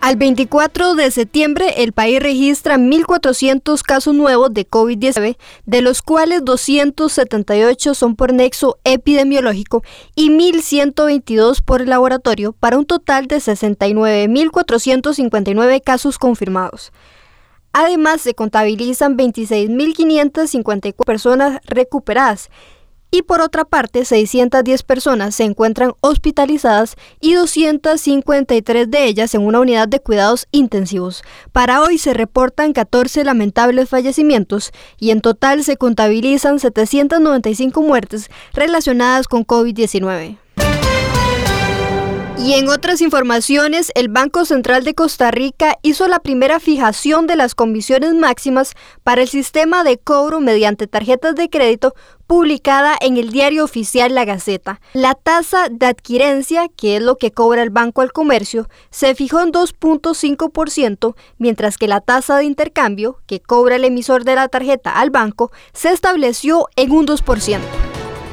Al 24 de septiembre, el país registra 1.400 casos nuevos de COVID-19, de los cuales 278 son por nexo epidemiológico y 1.122 por laboratorio, para un total de 69.459 casos confirmados. Además, se contabilizan 26.554 personas recuperadas y por otra parte 610 personas se encuentran hospitalizadas y 253 de ellas en una unidad de cuidados intensivos. Para hoy se reportan 14 lamentables fallecimientos y en total se contabilizan 795 muertes relacionadas con COVID-19. Y en otras informaciones, el Banco Central de Costa Rica hizo la primera fijación de las comisiones máximas para el sistema de cobro mediante tarjetas de crédito publicada en el diario oficial La Gaceta. La tasa de adquirencia, que es lo que cobra el banco al comercio, se fijó en 2.5%, mientras que la tasa de intercambio, que cobra el emisor de la tarjeta al banco, se estableció en un 2%.